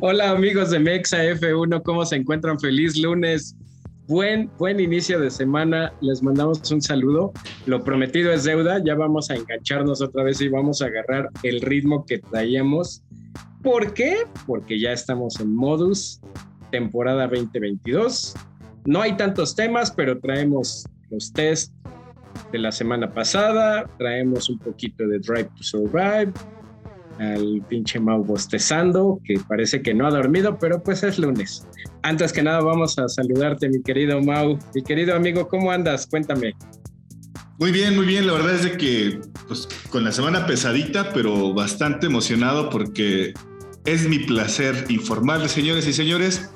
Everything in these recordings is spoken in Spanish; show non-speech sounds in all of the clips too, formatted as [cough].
Hola amigos de Mexa F1, ¿cómo se encuentran? Feliz lunes. Buen, buen inicio de semana. Les mandamos un saludo. Lo prometido es deuda. Ya vamos a engancharnos otra vez y vamos a agarrar el ritmo que traíamos. ¿Por qué? Porque ya estamos en modus temporada 2022. No hay tantos temas, pero traemos los test de la semana pasada, traemos un poquito de Drive to Survive, al pinche Mau bostezando, que parece que no ha dormido, pero pues es lunes. Antes que nada vamos a saludarte, mi querido Mau. Mi querido amigo, ¿cómo andas? Cuéntame. Muy bien, muy bien. La verdad es de que pues, con la semana pesadita, pero bastante emocionado porque es mi placer informarles, señores y señores,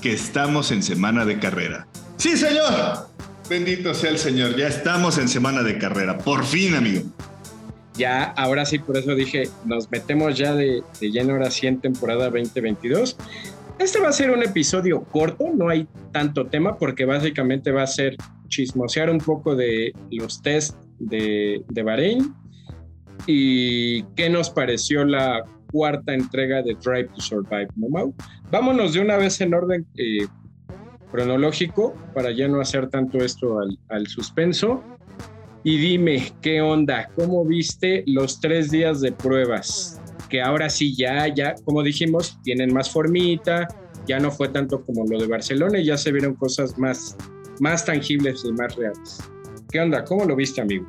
que estamos en semana de carrera. Sí, señor. Bendito sea el Señor. Ya estamos en semana de carrera. Por fin, amigo ya ahora sí, por eso dije, nos metemos ya de, lleno ahora sí en temporada 2022. Este va a ser un episodio corto, no hay tanto tema porque básicamente va a ser chismosear un poco de los test de, de Bahrein y qué nos pareció la cuarta entrega de Drive to Survive, ¿no, Vámonos de una vez en orden eh, cronológico para ya no hacer tanto esto al, al suspenso. Y dime, ¿qué onda? ¿Cómo viste los tres días de pruebas? Que ahora sí ya, ya, como dijimos, tienen más formita, ya no fue tanto como lo de Barcelona y ya se vieron cosas más, más tangibles y más reales. ¿Qué onda? ¿Cómo lo viste, amigo?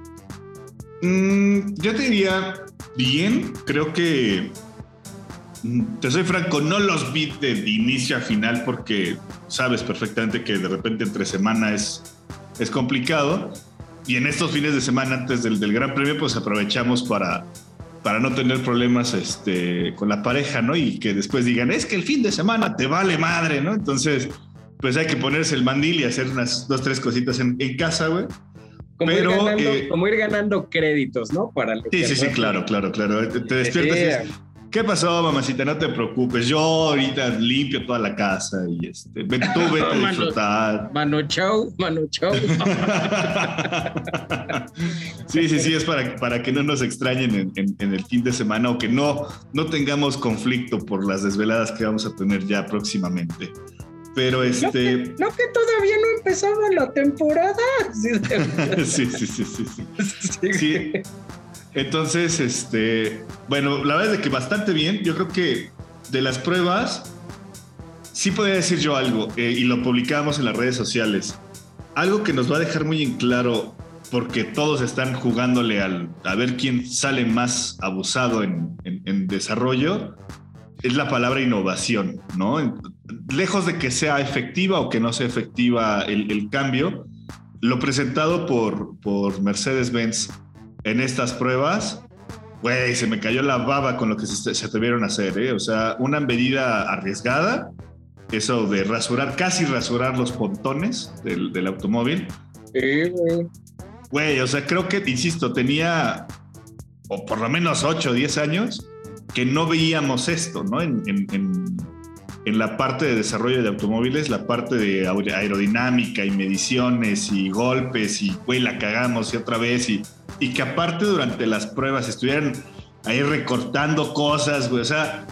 Mm, yo te diría bien, creo que mm, te soy franco, no los vi de, inicio a final porque sabes perfectamente que de repente entre semana es, es complicado y en estos fines de semana antes del, del Gran Premio, pues aprovechamos para, para no tener problemas este, con la pareja, ¿no? Y que después digan, es que el fin de semana te vale madre, ¿no? Entonces, pues hay que ponerse el mandil y hacer unas dos, tres cositas en, en casa, güey. Como, Pero, ir ganando, eh, como ir ganando créditos, ¿no? Para sí, sí, sí, claro, claro, claro. Te, despiertas y ¿Qué pasó, mamacita? No te preocupes. Yo ahorita limpio toda la casa y este, ven, tú vete a [laughs] disfrutar. Mano chau, mano chau. [laughs] sí, sí, sí, es para, para que no nos extrañen en, en, el fin de semana o que no, no tengamos conflicto por las desveladas que vamos a tener ya próximamente. Pero este. No que, no que todavía no empezaba la temporada. [laughs] sí, sí, sí, sí. sí. sí. Entonces, este, bueno, la verdad es que bastante bien. Yo creo que de las pruebas, sí podría decir yo algo, eh, y lo publicamos en las redes sociales. Algo que nos va a dejar muy en claro, porque todos están jugándole al, a ver quién sale más abusado en, desarrollo, es la palabra innovación, ¿no? Lejos de que sea efectiva o que no sea efectiva el, cambio, lo presentado por, por Mercedes-Benz en estas pruebas, güey, se me cayó la baba con lo que se, atrevieron a hacer, ¿eh? O sea, una medida arriesgada, eso de rasurar, casi rasurar los pontones del, automóvil. Sí, güey. Güey, o sea, creo que, insisto, tenía, o por lo menos 8 o 10 años, que no veíamos esto, ¿no? En, en, la parte de desarrollo de automóviles, la parte de aerodinámica y mediciones y golpes y, güey, la cagamos y otra vez y y que aparte durante las pruebas estuvieran ahí recortando cosas, güey. O sea,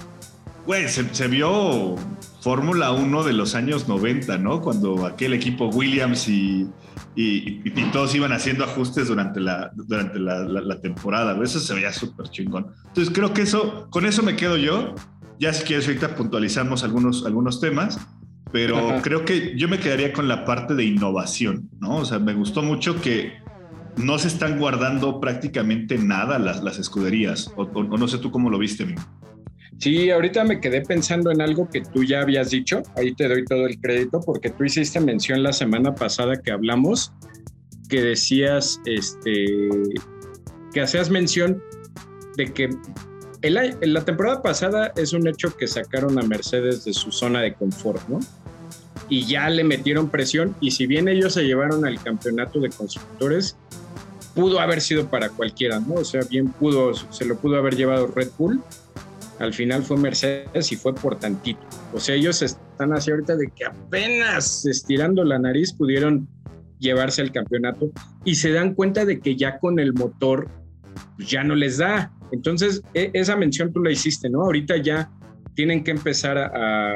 güey, se, vio Fórmula 1 de los años 90, ¿no? Cuando aquel equipo Williams y, y, todos iban haciendo ajustes durante la, durante la, temporada, Eso se veía súper chingón. Entonces creo que eso, con eso me quedo yo. Ya si quieres ahorita puntualizamos algunos, algunos temas, pero creo que yo me quedaría con la parte de innovación, ¿no? O sea, me gustó mucho que no se están guardando prácticamente nada las, las escuderías. O, no sé tú cómo lo viste, amigo. Sí, ahorita me quedé pensando en algo que tú ya habías dicho. Ahí te doy todo el crédito porque tú hiciste mención la semana pasada que hablamos, que decías, este, que hacías mención de que en la temporada pasada es un hecho que sacaron a Mercedes de su zona de confort, ¿no? Y ya le metieron presión y si bien ellos se llevaron al campeonato de constructores, pudo haber sido para cualquiera, ¿no? O sea, bien pudo, se lo pudo haber llevado Red Bull. Al final fue Mercedes y fue por tantito. O sea, ellos están así ahorita de que apenas estirando la nariz pudieron llevarse al campeonato y se dan cuenta de que ya con el motor pues, ya no les da. Entonces, e, esa mención tú la hiciste, ¿no? Ahorita ya tienen que empezar a,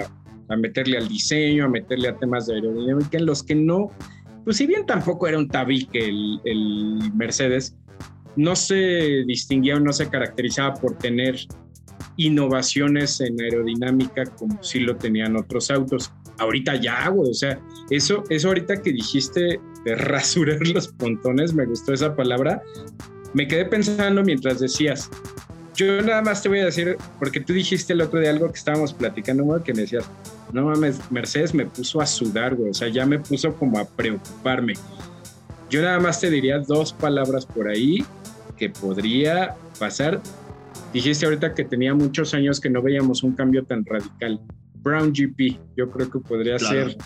a meterle al diseño, a meterle a temas de aerodinámica en los que no, pues si bien tampoco era un tabique el, el Mercedes, no se distinguía o no se caracterizaba por tener innovaciones en aerodinámica como si lo tenían otros autos. Ahorita ya, güey, o sea, eso, eso ahorita que dijiste de [laughs] rasurar los pontones, me gustó esa palabra. Me quedé pensando mientras decías, yo nada más te voy a decir, porque tú dijiste el otro día algo que estábamos platicando, güey, que me decías, no mames, Mercedes me puso a sudar, güey, o sea, ya me puso como a preocuparme. Yo nada más te diría dos palabras por ahí que podría pasar. Dijiste ahorita que tenía muchos años que no veíamos un cambio tan radical. Brown GP, yo creo que podría ser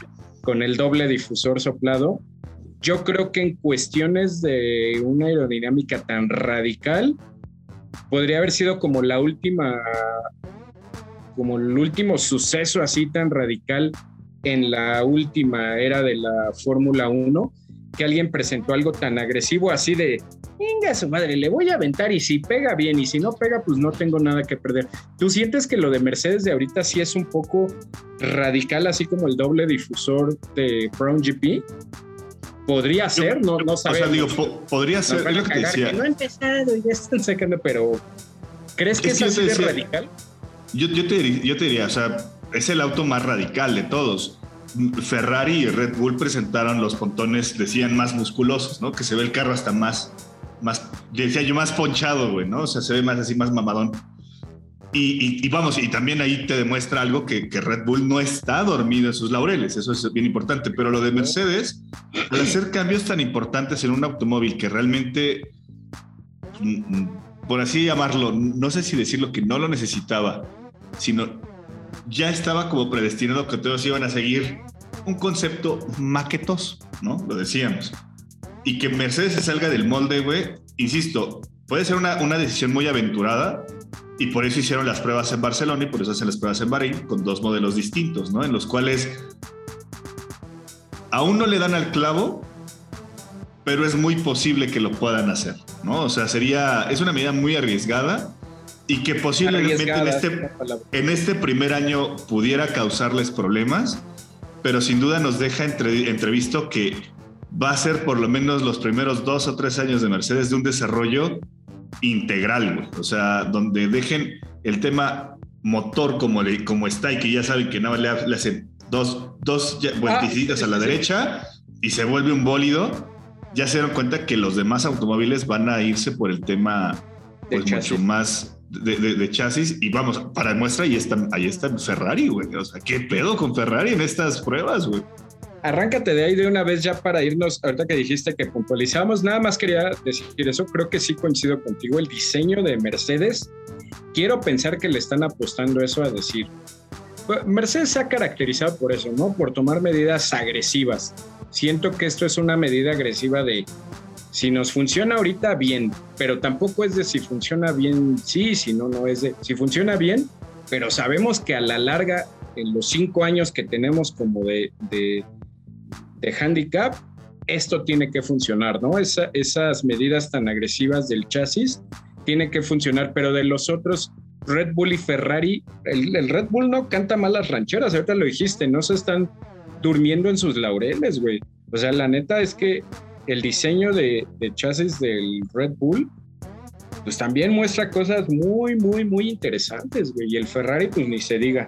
con el doble difusor soplado. Yo creo que en cuestiones de una aerodinámica tan radical, podría haber sido como la última, como el último suceso así tan radical en la última era de la Fórmula 1, que alguien presentó algo tan agresivo así de, venga su madre, le voy a aventar y si pega bien y si no pega, pues no tengo nada que perder. ¿Tú sientes que lo de Mercedes de ahorita sí es un poco radical, así como el doble difusor de Brown GP? Podría ser, no, no sabemos. O sea, digo, podría ser, es lo que decía. no ha empezado y ya están sacando, pero ¿crees que es, así de radical? Yo, yo, te, yo te diría, o sea, es el auto más radical de todos. Ferrari y Red Bull presentaron los pontones, decían, más musculosos, ¿no? Que se ve el carro hasta más, más, decía yo, más ponchado, güey, ¿no? O sea, se ve más así, más mamadón. Y, vamos, y también ahí te demuestra algo que, que, Red Bull no está dormido en sus laureles, eso es bien importante, pero lo de Mercedes, al hacer cambios tan importantes en un automóvil que realmente, mm, por así llamarlo, no sé si decirlo que no lo necesitaba, sino ya estaba como predestinado que todos iban a seguir un concepto maquetoso, ¿no? Lo decíamos. Y que Mercedes se salga del molde, güey, insisto, puede ser una, una decisión muy aventurada, y por eso hicieron las pruebas en Barcelona y por eso hacen las pruebas en Bahrein con dos modelos distintos, ¿no? En los cuales aún no le dan al clavo, pero es muy posible que lo puedan hacer, ¿no? O sea, sería, es una medida muy arriesgada y que posiblemente en este, en este primer año pudiera causarles problemas, pero sin duda nos deja entrevisto que va a ser por lo menos los primeros dos o tres años de Mercedes de un desarrollo integral, O sea, donde dejen el tema motor como, le, como está y que ya saben que nada le, le hacen dos, dos vueltecitas ah, a la derecha y se vuelve un bólido, ya se dieron cuenta que los demás automóviles van a irse por el tema pues, mucho más de, chasis y vamos, para muestra ahí está, ahí está Ferrari, güey. O sea, ¿qué pedo con Ferrari en estas pruebas, güey? Arráncate de ahí de una vez ya para irnos, ahorita que dijiste que puntualizamos, nada más quería decir eso, creo que sí coincido contigo, el diseño de Mercedes, quiero pensar que le están apostando eso a decir, pues, Mercedes se ha caracterizado por eso, ¿no? Por tomar medidas agresivas. Siento que esto es una medida agresiva de si nos funciona ahorita bien, pero tampoco es de si funciona bien, sí, si no, no es de si funciona bien, pero sabemos que a la larga, en los cinco años que tenemos como de, de handicap, esto tiene que funcionar, ¿no? esas medidas tan agresivas del chasis tiene que funcionar, pero de los otros, Red Bull y Ferrari, el, Red Bull no canta malas rancheras, ahorita lo dijiste, no se están durmiendo en sus laureles, güey. O sea, la neta es que el diseño de, de chasis del Red Bull, pues también muestra cosas muy, muy, muy interesantes, güey. Y el Ferrari, pues ni se diga.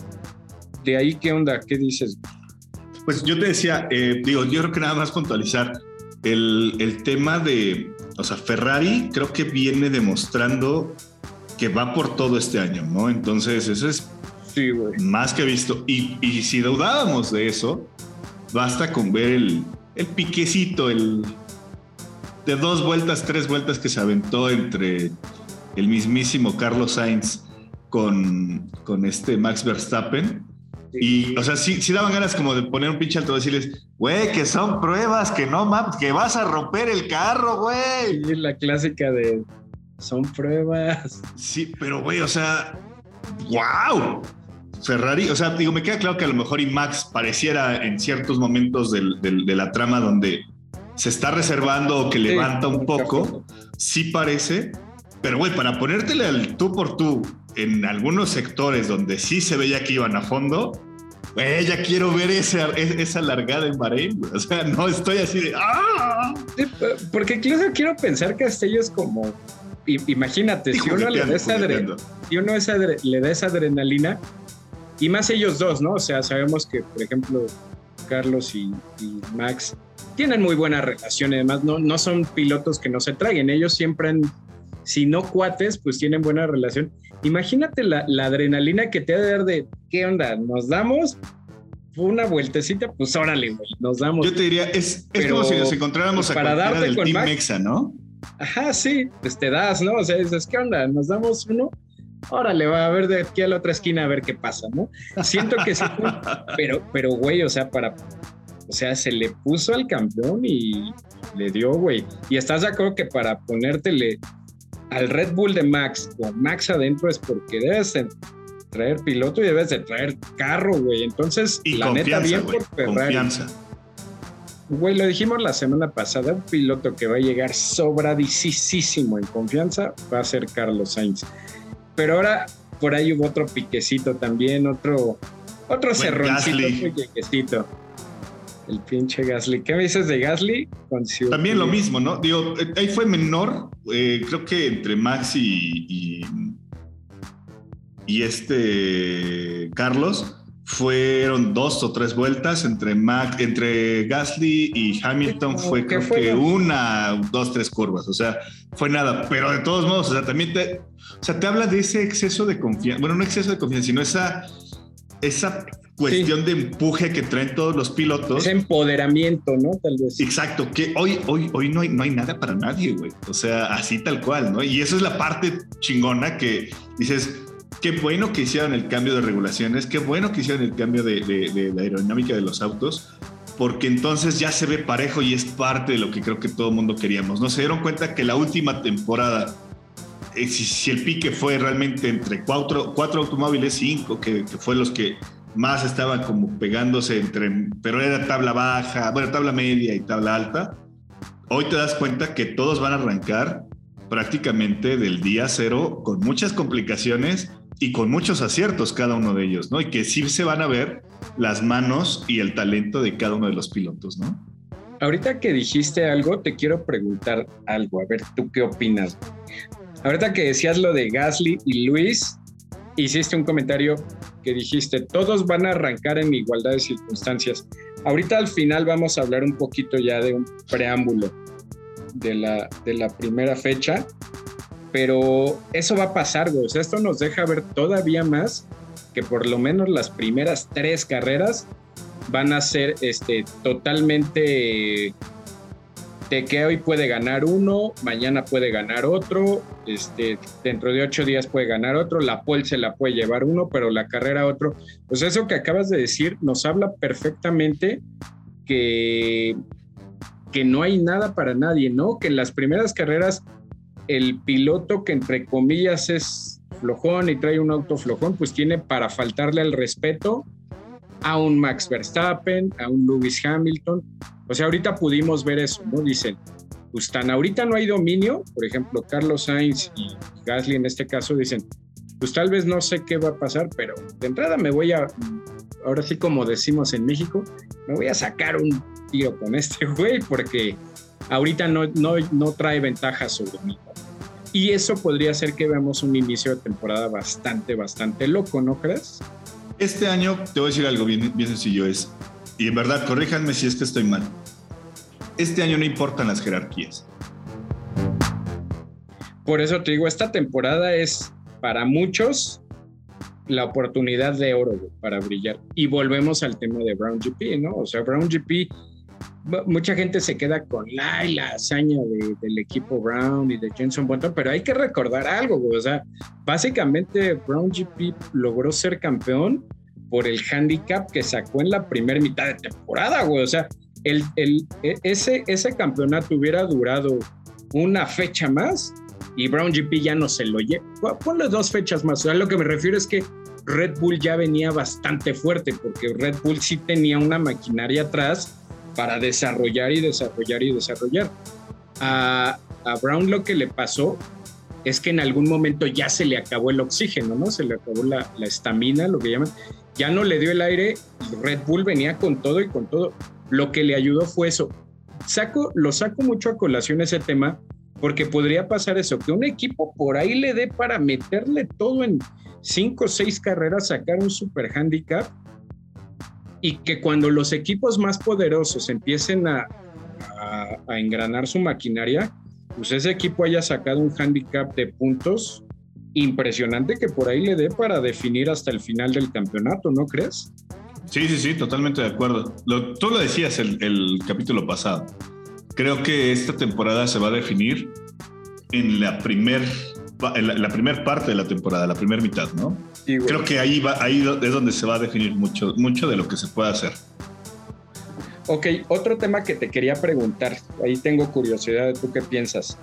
De ahí, ¿qué onda? ¿Qué dices? Pues yo te decía, eh, digo, yo creo que nada más puntualizar el, el, tema de, o sea, Ferrari creo que viene demostrando que va por todo este año, ¿no? Entonces, eso es sí, más que visto. Y, y, si dudábamos de eso, basta con ver el, el piquecito, el de dos vueltas, tres vueltas que se aventó entre el mismísimo Carlos Sainz con, con este Max Verstappen y, o sea, sí, sí daban ganas como de poner un pinche alto decirles, güey, que son pruebas, que no mames, que vas a romper el carro, güey. Sí, la clásica de son pruebas. Sí, pero güey, o sea, wow. Ferrari, o sea, digo, me queda claro que a lo mejor y Max pareciera en ciertos momentos del, de la trama donde se está reservando o que levanta un poco, sí parece, pero güey, para ponértele al tú por tú en algunos sectores donde sí se veía que iban a fondo, ya quiero ver esa, esa largada en Bahrein. O sea, no estoy así de. ¡Ah! porque incluso quiero pensar que Castello es como. Imagínate, si uno, le da, esa si uno le da esa adrenalina, y más ellos dos, ¿no? O sea, sabemos que, por ejemplo, Carlos y, Max tienen muy buena relación, además no, no son pilotos que no se traguen, ellos siempre han, si no cuates, pues tienen buena relación. Imagínate la, adrenalina que te ha de dar de, ¿qué onda? ¿Nos damos? Una vueltecita, pues órale, güey, nos damos. Yo te diría, es, como si nos encontráramos pues, a para del Team Mexa, ¿no? Ajá, sí, pues te das, ¿no? O sea, dices, ¿qué onda? ¿Nos damos uno? órale, va a ver de aquí a la otra esquina a ver qué pasa, ¿no? Siento que sí, [laughs] pero, pero, güey, o sea, para, o sea, se le puso al campeón y le dio, güey. Y estás de acuerdo que para ponértele al Red Bull de Max con Max adentro es porque debes traer piloto y debes de traer carro, güey. Entonces, la neta, bien por Ferrari. Confianza. Güey, lo dijimos la semana pasada, un piloto que va a llegar sobradísimo en confianza va a ser Carlos Sainz. Pero ahora por ahí hubo otro piquecito también, otro, otro cerroncito, El pinche Gasly. ¿Qué me dices de Gasly? También lo mismo, ¿no? Digo, ahí fue menor, eh, creo que entre Max y, y, este Carlos fueron dos o tres vueltas entre Mac, entre Gasly y Hamilton fue creo que una, dos, tres curvas, o sea, fue nada, pero de todos modos, o sea, también te, o sea, te habla de ese exceso de confianza, bueno, no exceso de confianza, sino esa, esa cuestión de empuje que traen todos los pilotos. Ese empoderamiento, ¿no? Tal vez. Exacto, que hoy, hoy, hoy no hay, no hay nada para nadie, güey, o sea, así tal cual, ¿no? Y eso es la parte chingona que dices, qué bueno que hicieron el cambio de regulaciones, qué bueno que hicieron el cambio de, la aerodinámica de los autos, porque entonces ya se ve parejo y es parte de lo que creo que todo el mundo queríamos. No se dieron cuenta que la última temporada, eh, si, el pique fue realmente entre cuatro, cuatro automóviles, cinco, que, que fue los que más estaban como pegándose entre, pero era tabla baja, bueno, tabla media y tabla alta. Hoy te das cuenta que todos van a arrancar prácticamente del día cero con muchas complicaciones y con muchos aciertos cada uno de ellos, ¿no? Y que sí se van a ver las manos y el talento de cada uno de los pilotos, ¿no? Ahorita que dijiste algo, te quiero preguntar algo, a ver, ¿tú qué opinas? Ahorita que decías lo de Gasly y Luis, hiciste un comentario que dijiste, todos van a arrancar en igualdad de circunstancias. Ahorita al final vamos a hablar un poquito ya de un preámbulo de la, de la primera fecha pero eso va a pasar, güey. O sea, esto nos deja ver todavía más que por lo menos las primeras tres carreras van a ser este, totalmente de que hoy puede ganar uno, mañana puede ganar otro, este, dentro de ocho días puede ganar otro, la pole se la puede llevar uno, pero la carrera otro. Pues eso que acabas de decir nos habla perfectamente que, que no hay nada para nadie, ¿no? Que en las primeras carreras el piloto que entre comillas es flojón y trae un auto flojón, pues tiene para faltarle el respeto a un Max Verstappen, a un Lewis Hamilton. O sea, ahorita pudimos ver eso, ¿no? Dicen, pues tan ahorita no hay dominio, por ejemplo, Carlos Sainz y Gasly en este caso dicen, pues tal vez no sé qué va a pasar, pero de entrada me voy a, ahora sí como decimos en México, me voy a sacar un tiro con este [laughs] güey porque ahorita no, no, no trae ventaja sobre mí. Y eso podría ser que veamos un inicio de temporada bastante, bastante loco, ¿no crees? Este año, te voy a decir algo bien, sencillo, es, y en verdad, corríjanme si es que estoy mal. Este año no importan las jerarquías. Por eso te digo, esta temporada es para muchos la oportunidad de oro para brillar. Y volvemos al tema de Brown GP, ¿no? O sea, Brown GP mucha gente se queda con la, la hazaña del equipo Brown y de Jenson Button, pero hay que recordar algo, o sea, básicamente Brown GP logró ser campeón por el handicap que sacó en la primera mitad de temporada, güey, o sea, el, el, e, ese, ese campeonato hubiera durado una fecha más y Brown GP ya no se lo lleva. Ponle dos fechas más. O sea, lo que me refiero es que Red Bull ya venía bastante fuerte porque Red Bull sí tenía una maquinaria atrás para desarrollar y desarrollar y desarrollar. A, Brown lo que le pasó es que en algún momento ya se le acabó el oxígeno, ¿no? Se le acabó la estamina, lo que llaman. Ya no le dio el aire, Red Bull venía con todo y con todo. Lo que le ayudó fue eso. Saco, lo saco mucho a colación ese tema, porque podría pasar eso, que un equipo por ahí le dé para meterle todo en cinco o seis carreras, sacar un super handicap, y que cuando los equipos más poderosos empiecen a, engranar su maquinaria, pues ese equipo haya sacado un handicap de puntos impresionante que por ahí le dé para definir hasta el final del campeonato, ¿no crees? Sí, sí, sí, totalmente de acuerdo. tú lo decías el, capítulo pasado. Creo que esta temporada se va a definir en la primer la, primera parte de la temporada, la primera mitad, ¿no? Creo que ahí va, ahí es donde se va a definir mucho, mucho de lo que se puede hacer. Ok, otro tema que te quería preguntar, ahí tengo curiosidad de tú qué piensas.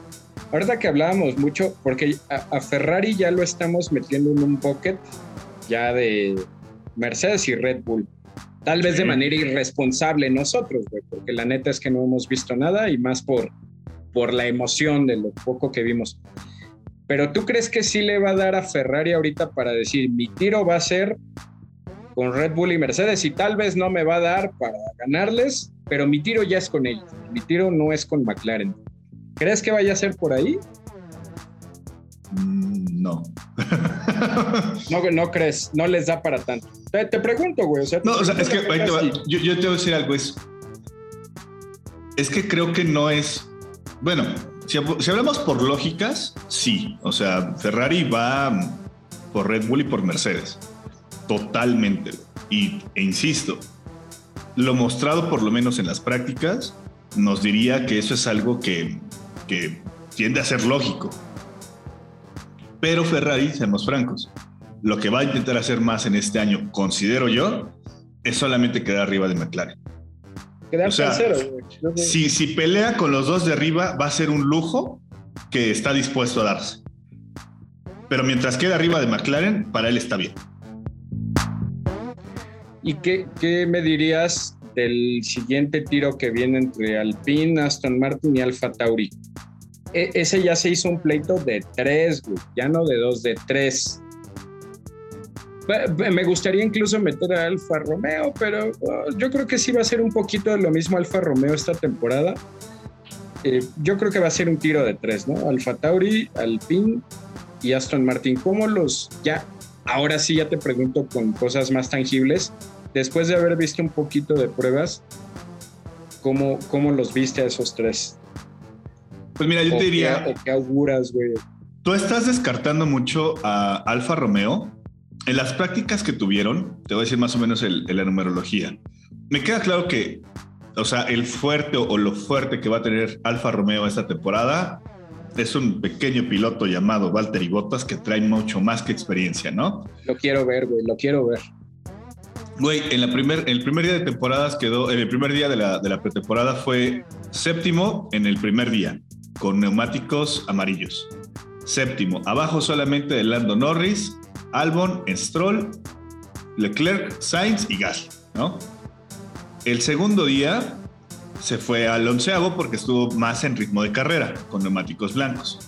Ahorita que hablábamos mucho, porque a, Ferrari ya lo estamos metiendo en un bucket ya de Mercedes y Red Bull. Tal vez de manera irresponsable nosotros, güey, porque la neta es que no hemos visto nada y más por, por la emoción de lo poco que vimos. Pero tú crees que sí le va a dar a Ferrari ahorita para decir, mi tiro va a ser con Red Bull y Mercedes y tal vez no me va a dar para ganarles, pero mi tiro ya es con ellos. Mi tiro no es con McLaren. ¿Crees que vaya a ser por ahí? Mm, no. [laughs] no, no crees, no les da para tanto. Te, pregunto, güey. no, o sea, es que yo, yo, te voy a decir algo. Es, es que creo que no es. Bueno, si, hablamos por lógicas, sí. O sea, Ferrari va por Red Bull y por Mercedes totalmente. Y, e insisto, lo mostrado por lo menos en las prácticas nos diría que eso es algo que, que tiende a ser lógico. Pero Ferrari, seamos francos, lo que va a intentar hacer más en este año, considero yo, es solamente quedar arriba de McLaren. Quedar tercero. Si, si pelea con los dos de arriba, va a ser un lujo que está dispuesto a darse. Pero mientras quede arriba de McLaren, para él está bien. ¿Y qué, qué me dirías del siguiente tiro que viene entre Alpine, Aston Martin y Alfa Tauri? E, ese ya se hizo un pleito de tres, ya no de dos, de tres. Me gustaría incluso meter a Alfa Romeo, pero oh, yo creo que sí va a ser un poquito de lo mismo Alfa Romeo esta temporada. Eh, yo creo que va a ser un tiro de tres, ¿no? Alfa Tauri, Alpine y Aston Martin. ¿Cómo los ya? Ahora sí ya te pregunto con cosas más tangibles después de haber visto un poquito de pruebas, ¿cómo, cómo los viste a esos tres? Pues mira, yo te diría. Qué, qué auguras, güey? Tú estás descartando mucho a Alfa Romeo. En las prácticas que tuvieron, te voy a decir más o menos el, la numerología. Me queda claro que, o sea, el fuerte o, lo fuerte que va a tener Alfa Romeo esta temporada es un pequeño piloto llamado Valtteri Bottas que trae mucho más que experiencia, ¿no? Lo quiero ver, güey, lo quiero ver. Güey, en la primer, el primer día de temporadas quedó, en el primer día de la, de la pretemporada fue séptimo en el primer día, con neumáticos amarillos. Séptimo, abajo solamente de Lando Norris, Albon, Stroll, Leclerc, Sainz y Gasly, ¿no? El segundo día se fue al onceavo porque estuvo más en ritmo de carrera, con neumáticos blancos.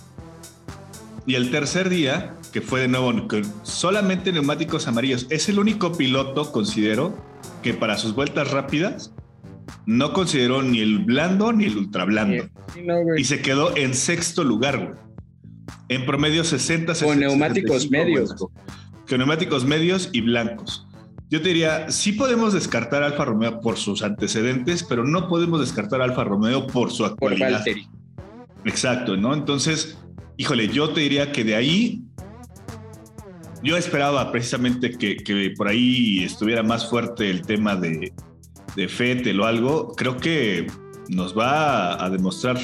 Y el tercer día que fue de nuevo con solamente neumáticos amarillos. Es el único piloto, considero, que para sus vueltas rápidas no consideró ni el blando ni el ultra blando. y se quedó en sexto lugar, güey. En promedio 60, 60 Con neumáticos medios. con neumáticos medios y blancos. Yo te diría, sí podemos descartar a Alfa Romeo por sus antecedentes, pero no podemos descartar a Alfa Romeo por su actualidad. Por Exacto, ¿no? Entonces, híjole, yo te diría que de ahí yo esperaba precisamente que, por ahí estuviera más fuerte el tema de, de Fettel o algo. Creo que nos va a, demostrar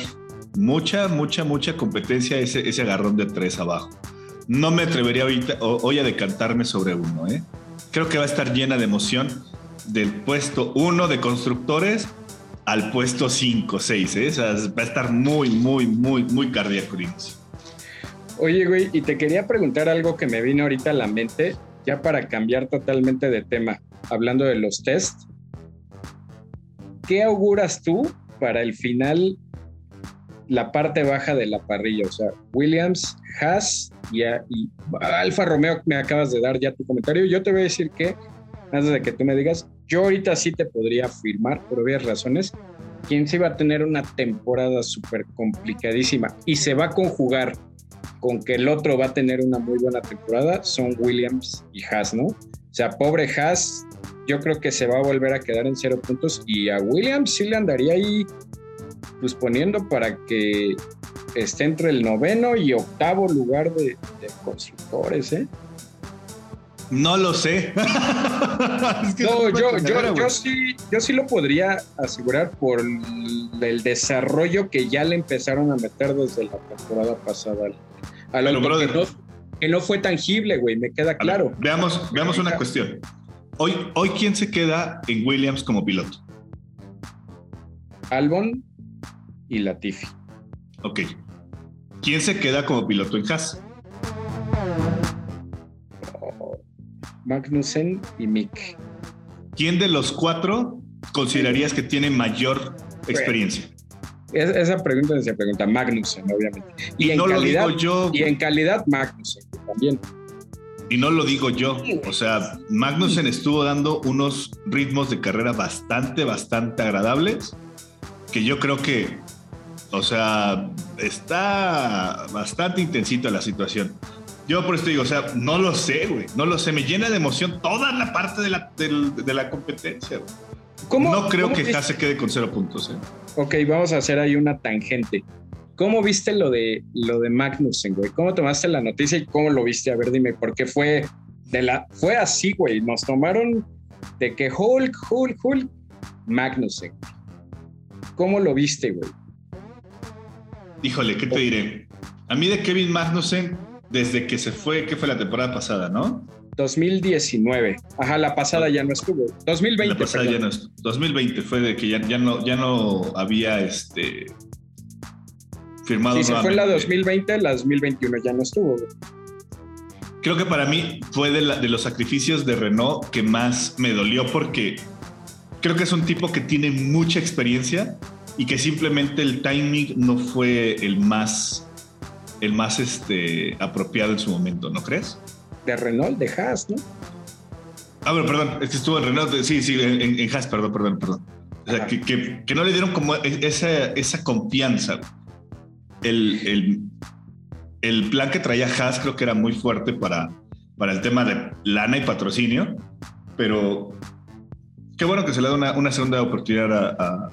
mucha, mucha, mucha competencia ese, ese agarrón de tres abajo. No me atrevería hoy a decantarme sobre uno. ¿eh? Creo que va a estar llena de emoción del puesto uno de constructores al puesto 5, 6. ¿eh? va a estar muy, muy, muy, muy cardíaco. Oye, güey, y te quería preguntar algo que me vino ahorita a la mente, ya para cambiar totalmente de tema, hablando de los test. ¿Qué auguras tú para el final la parte baja de la parrilla, o sea, Williams, Haas y, y, Alfa Romeo, me acabas de dar ya tu comentario. Yo te voy a decir que, antes de que tú me digas, yo ahorita sí te podría afirmar, por obvias razones, quien sí va a tener una temporada súper complicadísima y se va a conjugar con que el otro va a tener una muy buena temporada, son Williams y Haas, ¿no? O sea, pobre Haas, yo creo que se va a volver a quedar en cero puntos y a Williams sí le andaría ahí pues poniendo para que esté entre el noveno y octavo lugar de, constructores, ¿eh? No lo sé. [laughs] no, yo, yo, yo, sí, yo sí lo podría asegurar por el desarrollo que ya le empezaron a meter desde la temporada pasada. A lo que, no, fue tangible, güey, me queda claro. veamos, veamos una cuestión. Hoy, hoy, ¿quién se queda en Williams como piloto? Albon, y Latifi. Ok. ¿Quién se queda como piloto en Haas? Magnussen y Mick. ¿Quién de los cuatro considerarías que tiene mayor experiencia? esa pregunta se pregunta Magnussen, obviamente. Y, en calidad, yo. Y en calidad, Magnussen también. Y no lo digo yo. O sea, Magnussen estuvo dando unos ritmos de carrera bastante, bastante agradables. Que yo creo que o sea, está bastante intensito la situación. Yo por esto digo, o sea, no lo sé, güey. No lo sé. Me llena de emoción toda la parte de la, de, la competencia, güey. no creo que ya se quede con cero puntos, ¿eh? Ok, vamos a hacer ahí una tangente. ¿Cómo viste lo de, lo de Magnussen, güey? ¿Cómo tomaste la noticia y cómo lo viste? A ver, dime, porque fue, de la, fue así, güey. Nos tomaron de que Hulk, Hulk, Hulk, Magnussen. ¿Cómo lo viste, güey? Híjole, ¿qué te diré? A mí de Kevin Magnussen, desde que se fue, que fue la temporada pasada, ¿no? 2019. Ajá, la pasada ya no estuvo. 2020. La pasada ya no estuvo. 2020 fue de que ya, ya, no, ya no había este firmado. Sí, se fue la 2020, la 2021 ya no estuvo. Creo que para mí fue de, de los sacrificios de Renault que más me dolió porque creo que es un tipo que tiene mucha experiencia y que simplemente el timing no fue el más, el más este, apropiado en su momento, ¿no crees? De Renault, de Haas, ¿no? Ah, bueno, perdón, es que estuvo en Renault, sí, sí, en, en Haas, perdón, perdón, perdón. O sea, que, que, no le dieron como e, esa, esa confianza. El, el, el, plan que traía Haas creo que era muy fuerte para, para el tema de lana y patrocinio, pero qué bueno que se le da una, una segunda oportunidad a,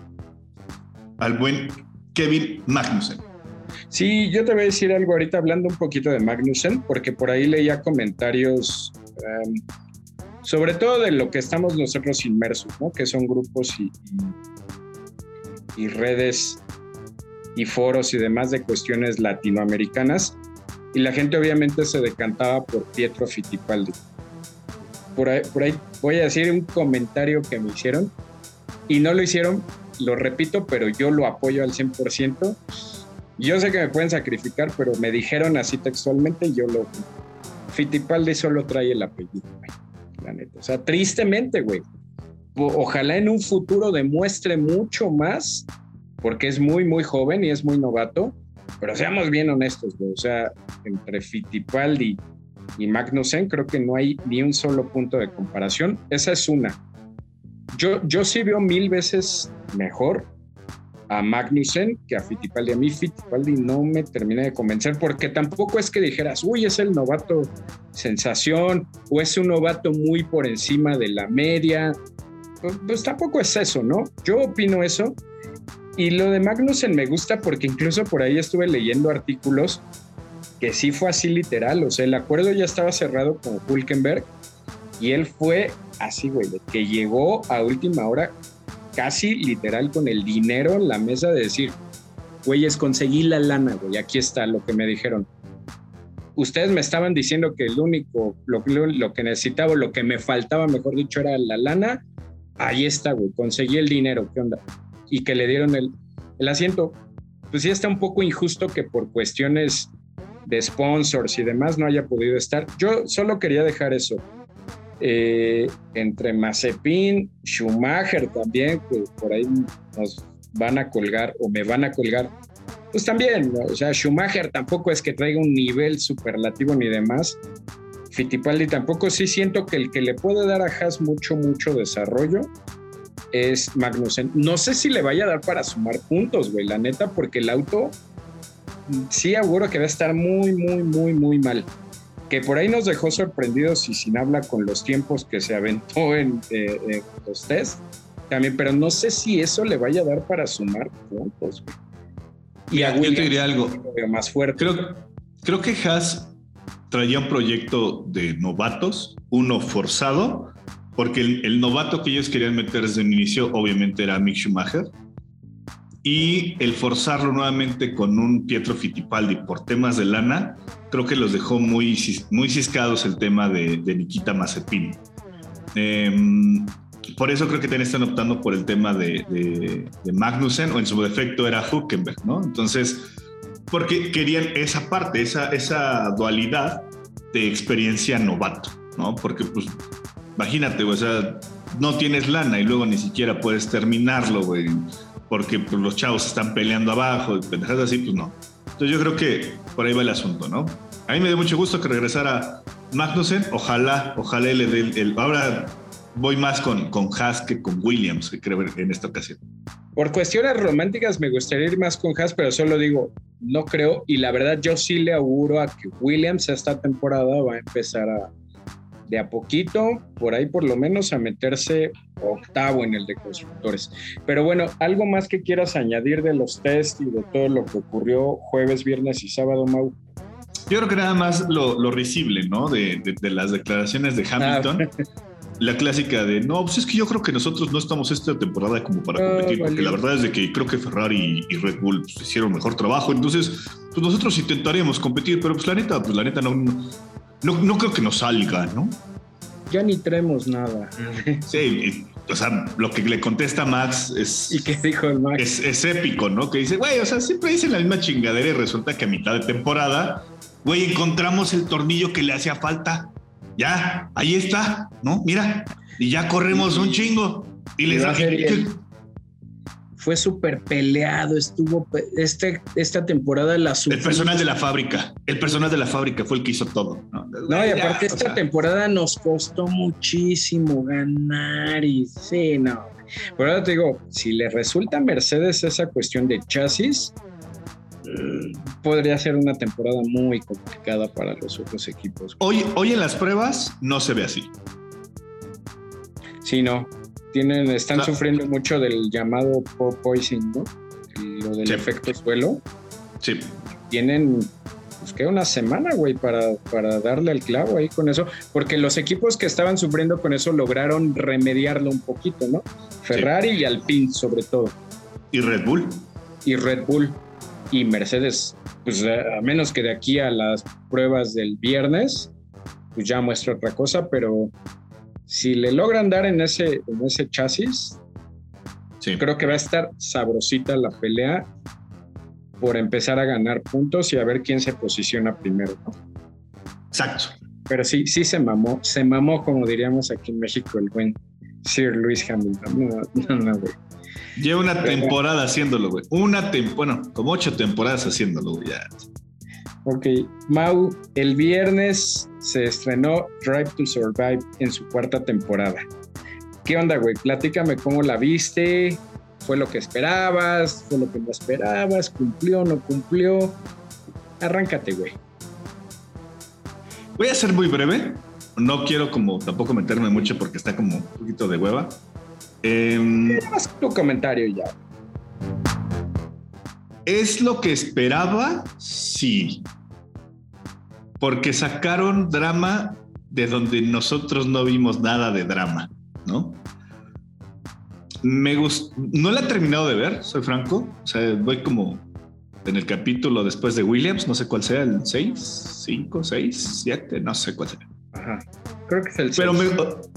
al buen Kevin Magnussen. Sí, yo te voy a decir algo ahorita hablando un poquito de Magnussen, porque por ahí leía comentarios, em, sobre todo de lo que estamos nosotros inmersos, ¿no? que son grupos y, y, redes y foros y demás de cuestiones latinoamericanas, y la gente obviamente se decantaba por Pietro Fittipaldi. Por ahí, por ahí voy a decir un comentario que me hicieron, y no lo hicieron lo repito, pero yo lo apoyo al 100%. Yo sé que me pueden sacrificar, pero me dijeron así textualmente y yo lo... Fittipaldi solo trae el apellido, güey, la neta. O sea, tristemente, güey. Ojalá en un futuro demuestre mucho más, porque es muy, muy joven y es muy novato, pero seamos bien honestos, güey. O sea, entre Fittipaldi y Magnussen creo que no hay ni un solo punto de comparación. Esa es una. Yo, yo sí veo mil veces mejor a Magnussen que a Fittipaldi. A mí Fittipaldi no me termina de convencer porque tampoco es que dijeras, uy, es el novato sensación o es un novato muy por encima de la media. Pues, pues, tampoco es eso, ¿no? Yo opino eso. Y lo de Magnussen me gusta porque incluso por ahí estuve leyendo artículos que sí fue así literal. O sea, el acuerdo ya estaba cerrado con Hulkenberg y él fue así, güey, que llegó a última hora casi literal con el dinero en la mesa de decir, güeyes, conseguí la lana, güey, aquí está lo que me dijeron. Ustedes me estaban diciendo que el único, lo, lo que necesitaba, lo que me faltaba, mejor dicho, era la lana. Ahí está, güey, conseguí el dinero, ¿qué onda? Y que le dieron el, el asiento. Pues sí está un poco injusto que por cuestiones de sponsors y demás no haya podido estar. Yo solo quería dejar eso. Eh, entre Mazepin, Schumacher también, que por ahí nos van a colgar o me van a colgar. pues también, o sea, Schumacher tampoco es que traiga un nivel superlativo ni demás. Fittipaldi tampoco, sí siento que el que le puede dar a Haas mucho, mucho desarrollo es Magnussen. No sé si le vaya a dar para sumar puntos, güey, la neta, porque el auto sí auguro que va a estar muy, muy, muy, muy mal. Que por ahí nos dejó sorprendidos y sin habla con los tiempos que se aventó en eh, los test también, pero no sé si eso le vaya a dar para sumar puntos. Y yo te diría algo más fuerte. Creo, creo que Haas traía un proyecto de novatos, uno forzado, porque el, novato que ellos querían meter desde el inicio obviamente era Mick Schumacher, y el forzarlo nuevamente con un Pietro Fittipaldi por temas de lana, creo que los dejó muy, muy ciscados el tema de, Nikita Mazepin. Em, por eso creo que también están optando por el tema de, Magnussen, o en su defecto era Huckenberg, ¿no? Entonces, porque querían esa parte, esa, esa dualidad de experiencia novato, ¿no? Porque, pues, imagínate, o sea, no tienes lana y luego ni siquiera puedes terminarlo, güey, porque pues, los chavos están peleando abajo, y pendejas así, pues no. Entonces yo creo que por ahí va el asunto, ¿no? A mí me dio mucho gusto que regresara Magnussen, ojalá, ojalá le dé el, ahora voy más con, con Haas que con Williams, creo en esta ocasión. Por cuestiones románticas me gustaría ir más con Haas, pero solo digo, no creo. Y la verdad, yo sí le auguro a que Williams esta temporada va a empezar a, de a poquito, por ahí por lo menos, a meterse octavo en el de constructores. Pero bueno, algo más que quieras añadir de los test y de todo lo que ocurrió jueves, viernes y sábado, Mau. Yo creo que nada más lo, lo risible, ¿no? De, de, las declaraciones de Hamilton. Ah, la clásica de no, pues es que yo creo que nosotros no estamos esta temporada como para ah, competir, porque la verdad es de que creo que Ferrari y Red Bull pues, hicieron mejor trabajo, entonces pues nosotros intentaríamos competir, pero pues la neta, pues la neta no, no, creo que nos salga, ¿no? Ya ni traemos nada. Sí, o sea, lo que le contesta Max es. ¿Y qué dijo el Max? Es, es épico, ¿no? Que dice, güey, o sea, siempre dicen la misma chingadera y resulta que a mitad de temporada, güey, encontramos el tornillo que le hacía falta ya, ahí está, ¿no? Mira, y ya corremos un chingo. Y les fue súper peleado, estuvo este, esta temporada la El personal de la fábrica, el personal de la fábrica fue el que hizo todo. No, no y aparte esta temporada nos costó muchísimo ganar y sí, no. Por ahora te digo, si le resulta a Mercedes esa cuestión de chasis, podría ser una temporada muy complicada para los otros equipos. Hoy, hoy en las pruebas no se ve así. Sí, no. Tienen, están sufriendo mucho del llamado poison, ¿no? Lo del efecto suelo. Sí. Tienen que una semana, güey, para, para darle el clavo ahí con eso, porque los equipos que estaban sufriendo con eso lograron remediarlo un poquito, ¿no? Ferrari y Alpine sobre todo. Y Red Bull. Y Red Bull y Mercedes, pues eh, a menos que de aquí a las pruebas del viernes, pues ya muestra otra cosa, pero si le logran dar en ese, en ese chasis, creo que va a estar sabrosita la pelea por empezar a ganar puntos y a ver quién se posiciona primero. Exacto. Pero sí, sí se mamó, se mamó, como diríamos aquí en México, el buen Sir Luis Hamilton. No, no, no, güey. Lleva una temporada haciéndolo, güey. Una temporada, bueno, como ocho temporadas haciéndolo, güey. Ya. Ok, Mau, el viernes se estrenó Drive to Survive en su cuarta temporada. ¿Qué onda, güey? Platícame cómo la viste. ¿Fue lo que esperabas? ¿Fue lo que no esperabas? ¿Cumplió? ¿No cumplió? Arráncate, güey. Voy a ser muy breve. No quiero como tampoco meterme mucho porque está como un poquito de hueva. Eh, tu comentario ya. ¿Es lo que esperaba? Sí. Porque sacaron drama de donde nosotros no vimos nada de drama, ¿no? Me gustó, no la he terminado de ver, soy franco. O sea, voy como en el capítulo después de Williams, no sé cuál sea, el 6, 5, 6, 7, no sé cuál sea. Ajá. Creo que es el Pero, me,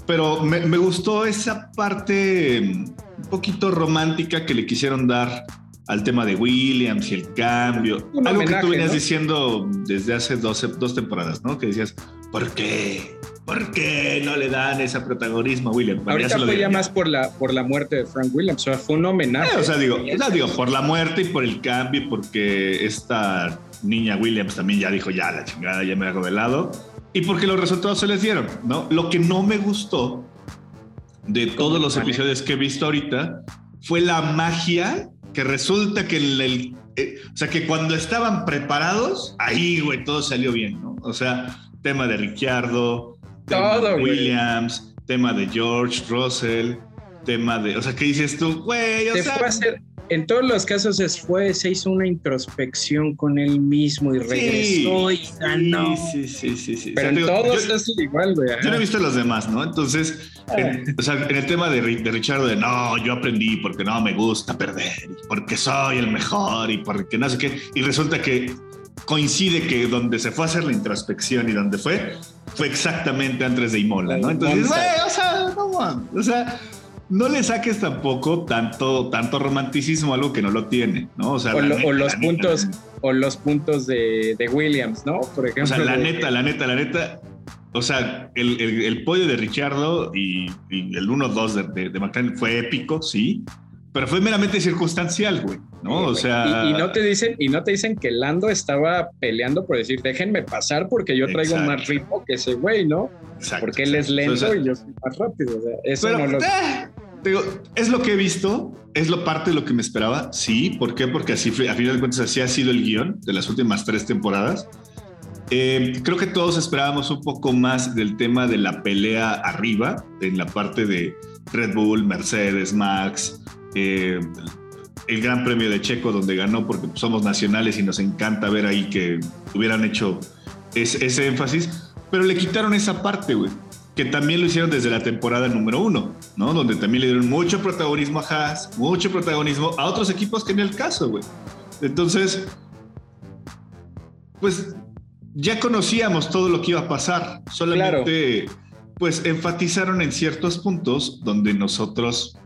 pero me, gustó esa parte un poquito romántica que le quisieron dar al tema de Williams y el cambio. Algo que tú venías diciendo desde hace dos, dos temporadas, ¿no? Que decías, ¿por qué? ¿Por qué no le dan ese protagonismo a Williams? Ahorita fue ya más por la, por la muerte de Frank Williams, o sea, fue un homenaje. Eh, o sea, digo, digo, por la muerte y por el cambio, porque esta niña Williams también ya dijo, ya la chingada, ya me hago de lado, y porque los resultados se les dieron, ¿no? Lo que no me gustó de todos los episodios que he visto ahorita fue la magia que resulta que el, eh, o sea, que cuando estaban preparados, ahí, güey, todo salió bien, ¿no? O sea, tema de Ricciardo, tema de Williams, tema de George Russell, tema de, o sea, ¿qué dices tú, güey? O sea, en todos los casos se fue, se hizo una introspección con él mismo y regresó y ganó. Sí, sí, sí, sí. Pero en todos es igual, güey. Yo no he visto los demás, ¿no? Entonces, en, ah. o sea, en el tema de, de Richard, de no, yo aprendí porque no me gusta perder, porque soy el mejor y porque no sé qué. Y resulta que coincide que donde se fue a hacer la introspección y donde fue, fue exactamente antes de Imola, ¿no? Entonces, güey, o sea, no, o sea no le saques tampoco tanto, tanto romanticismo a algo que no lo tiene, ¿no? O, sea, los puntos, o los puntos de, Williams, ¿no? Por ejemplo. O sea, la neta, la neta, la neta. O sea, el, el, pollo de Richardo y, el 1-2 de, de, McLaren fue épico, sí, pero fue meramente circunstancial, güey, ¿no? o sea... Y, no te dicen, y no te dicen que Lando estaba peleando por decir, déjenme pasar porque yo traigo más ritmo que ese güey, ¿no? Exacto. Porque él es lento y yo soy más rápido. O sea, eso no lo... Eh, digo, es lo que he visto, es lo parte de lo que me esperaba, sí. ¿Por qué? Porque así, a final de cuentas, así ha sido el guion de las últimas tres temporadas. Eh, creo que todos esperábamos un poco más del tema de la pelea arriba, en la parte de Red Bull, Mercedes, Max, eh, el Gran Premio de Checo, donde ganó porque somos nacionales y nos encanta ver ahí que hubieran hecho ese énfasis, pero le quitaron esa parte, güey que también lo hicieron desde la temporada número uno, ¿no? Donde también le dieron mucho protagonismo a Haas, mucho protagonismo a otros equipos que en el caso, güey. Entonces, pues ya conocíamos todo lo que iba a pasar, solamente pues enfatizaron en ciertos puntos donde nosotros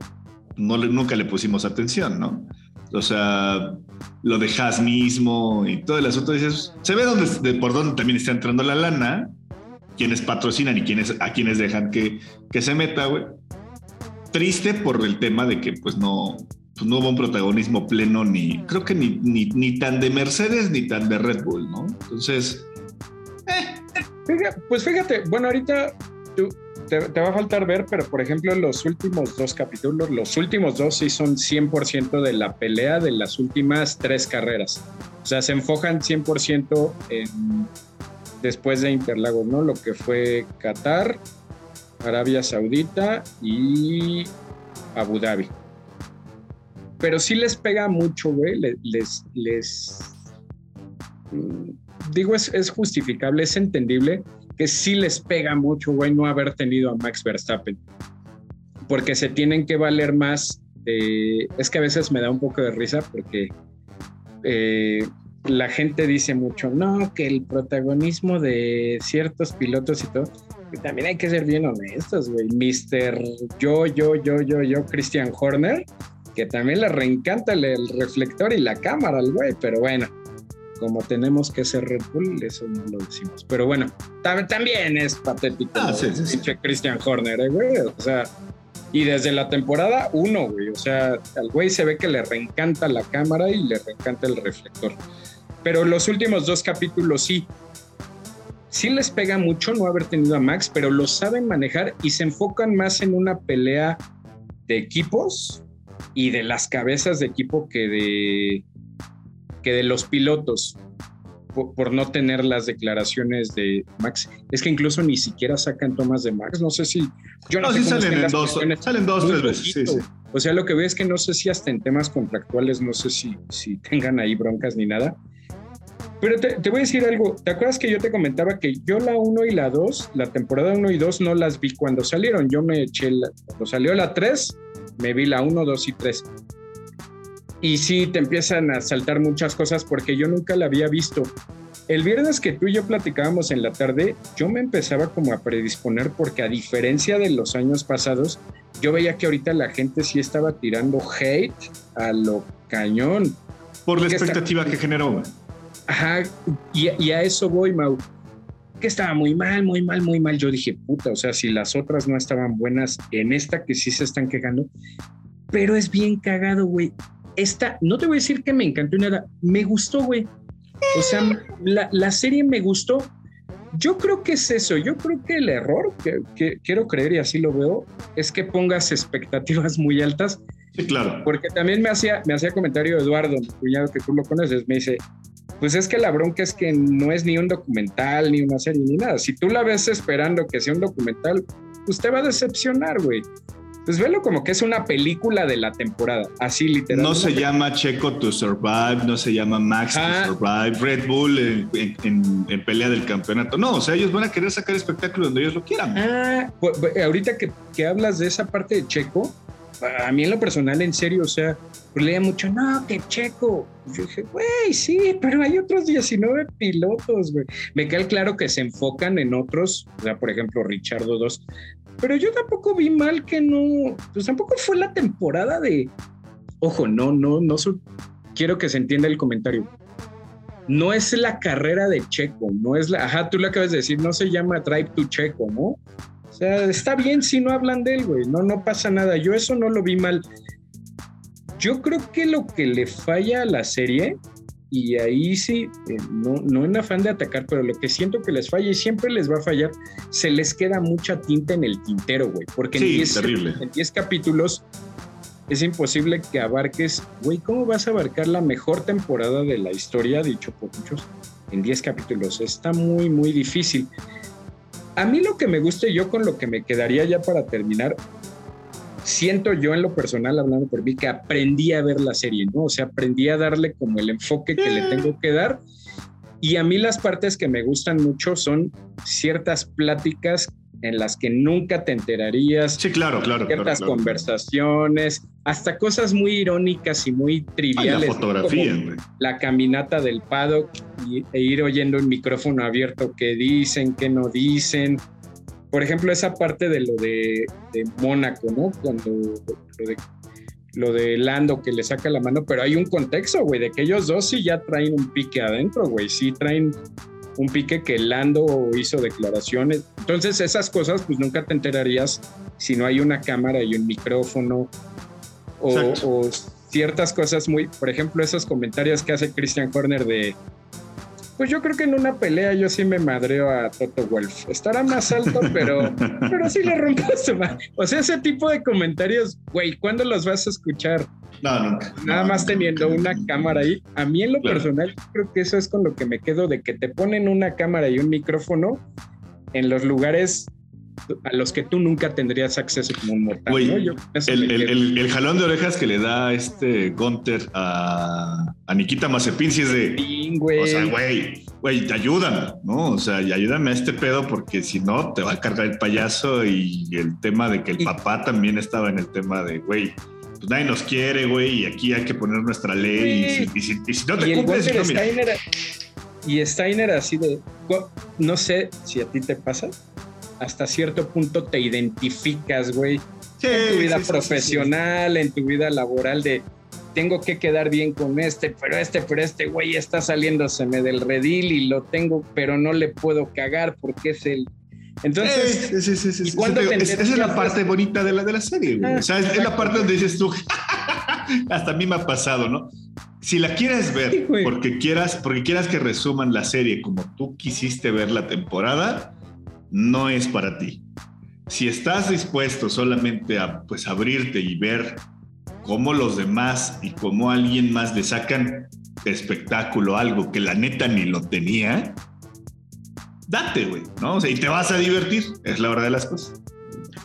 no, nunca le pusimos atención, ¿no? O sea, lo de mismo y todo el asunto, dices, se ve dónde, por dónde también está entrando la lana, quienes patrocinan y quienes, a quienes dejan que, que se meta, güey. Triste por el tema de que pues no, pues no hubo un protagonismo pleno ni, creo que ni, ni, tan de Mercedes ni tan de Red Bull, ¿no? Entonces... Eh. pues fíjate, bueno, ahorita tú, te, va a faltar ver, pero por ejemplo, los últimos dos capítulos, los últimos dos sí son 100% de la pelea de las últimas tres carreras. O sea, se enfocan 100% en después de Interlagos, ¿no? Lo que fue Qatar, Arabia Saudita y Abu Dhabi. Pero sí les pega mucho, güey, les, les, mm, digo, es, es, justificable, es entendible que sí les pega mucho, güey, no haber tenido a Max Verstappen. Porque se tienen que valer más. Es que a veces me da un poco de risa porque eh, la gente dice mucho, no, que el protagonismo de ciertos pilotos y todo, también hay que ser bien honestos, güey. Mister yo, yo, yo, yo, yo, Christian Horner, que también le reencanta el, reflector y la cámara al güey, pero bueno, como tenemos que ser Red Bull, eso no lo decimos. Pero bueno, también es patético. Ah, Christian Horner, ¿eh, güey. O sea, y desde la temporada uno, güey. O sea, al güey se ve que le reencanta la cámara y le reencanta el reflector. Pero los últimos dos capítulos sí. Sí les pega mucho no haber tenido a Max, pero lo saben manejar y se enfocan más en una pelea de equipos y de las cabezas de equipo que de, que de los pilotos. Por, no tener las declaraciones de Max. Es que incluso ni siquiera sacan tomas de Max. No sé si. Yo no, sé sí salen, en dos, salen dos, tres veces. O sea, lo que veo es que no sé si hasta en temas contractuales, no sé si, si tengan ahí broncas ni nada, pero te, voy a decir algo, ¿te acuerdas que yo te comentaba que yo la 1 y la 2, la temporada 1 y 2 no las vi cuando salieron? Yo me eché, cuando salió la 3, me vi la 1, 2 y 3. Y sí, te empiezan a saltar muchas cosas porque yo nunca la había visto. El viernes que tú y yo platicábamos en la tarde, yo me empezaba como a predisponer porque a diferencia de los años pasados, yo veía que ahorita la gente sí estaba tirando hate a lo cañón. Por la expectativa que generó. Ajá, y, a eso voy, Mau. que estaba muy mal, muy mal, muy mal. Yo dije, puta, o sea, si las otras no estaban buenas, en esta que sí se están quejando, pero es bien cagado, güey. Esta, no te voy a decir que me encantó nada, me gustó, güey. O sea, la, la, serie me gustó. Yo creo que es eso. Yo creo que el error, que, que, quiero creer y así lo veo, es que pongas expectativas muy altas. Sí, claro. Porque también me hacía, me hacía comentario Eduardo, mi cuñado que tú lo conoces, me dice, pues es que la bronca es que no es ni un documental, ni una serie, ni nada. Si tú la ves esperando que sea un documental, pues te va a decepcionar, güey. Pues velo como que es una película de la temporada, así literal. No se llama Checo to Survive, no se llama Max to Survive, Red Bull en, pelea del campeonato. No, o sea, ellos van a querer sacar espectáculo donde ellos lo quieran. Ah, pues, pues, ahorita que, que hablas de esa parte de Checo, a mí en lo personal, en serio, o sea, pues leía mucho, no, que checo. Yo dije, güey, sí, pero hay otros 19 pilotos, güey. Me queda claro que se enfocan en otros, o sea, por ejemplo, Richardo 2. Pero yo tampoco vi mal que no, pues tampoco fue la temporada de, ojo, no, no, no, quiero que se entienda el comentario. No es la carrera de Checo, no es la, ajá, tú lo acabas de decir, no se llama Drive to Checo, ¿no? O sea, está bien si no hablan de él, güey. No, no pasa nada. Yo eso no lo vi mal. Yo creo que lo que le falla a la serie, y ahí sí, eh, no, no en afán de atacar, pero lo que siento que les falla y siempre les va a fallar, se les queda mucha tinta en el tintero, güey. Porque en 10 capítulos es imposible que abarques, güey, ¿cómo vas a abarcar la mejor temporada de la historia, dicho por muchos, en 10 capítulos? Está muy, muy difícil. A mí lo que me gusta y yo con lo que me quedaría ya para terminar, siento yo en lo personal, hablando por mí, que aprendí a ver la serie, ¿no? O sea, aprendí a darle como el enfoque que le tengo que dar. Y a mí las partes que me gustan mucho son ciertas pláticas en las que nunca te enterarías. Sí, claro, claro. Ciertas conversaciones, hasta cosas muy irónicas y muy triviales. la fotografía, La caminata del paddock e ir oyendo el micrófono abierto qué dicen, qué no dicen. Por ejemplo, esa parte de lo de, Mónaco, ¿no? Cuando lo de, lo de Lando que le saca la mano, pero hay un contexto, güey, de que ellos dos sí ya traen un pique adentro, güey, sí traen un pique que Lando hizo declaraciones. Entonces esas cosas pues nunca te enterarías si no hay una cámara y un micrófono o, ciertas cosas muy, por ejemplo, esos comentarios que hace Christian Horner de, pues yo creo que en una pelea yo sí me madreo a Toto Wolf. Estará más alto, [laughs] pero, pero sí le rompo [laughs] su mano. O sea, ese tipo de comentarios, güey, ¿cuándo los vas a escuchar? No, nunca. Nada más teniendo una cámara ahí. A mí en lo personal, creo que eso es con lo que me quedo de que te ponen una cámara y un micrófono en los lugares a los que tú nunca tendrías acceso como un mortal. el, jalón de orejas que le da este Gunter a, a Nikita Mazepin si es de... O sea, güey, güey, ayúdame, ¿no? O sea, ayúdame a este pedo porque si no te va a cargar el payaso y el tema de que el papá también estaba en el tema de, güey, pues nadie nos quiere, güey, y aquí hay que poner nuestra ley. Y, si, no te cumples, no, Steiner, y Steiner así de, no sé si a ti te pasa, hasta cierto punto te identificas, güey, en tu vida profesional, en tu vida laboral de tengo que quedar bien con este, pero este, pero este güey está saliéndoseme del redil y lo tengo, pero no le puedo cagar porque es el entonces, sí, sí, sí, esa es la parte bonita de la, de la serie, güey. o sea, es, la parte donde dices tú, [laughs] hasta a mí me ha pasado, ¿no? Si la quieres ver porque quieras, porque quieras que resuman la serie como tú quisiste ver la temporada, no es para ti. Si estás dispuesto solamente a pues abrirte y ver cómo los demás y cómo alguien más le sacan espectáculo, algo que la neta ni lo tenía, date, güey, ¿no? O sea, y te vas a divertir, es la hora de las cosas.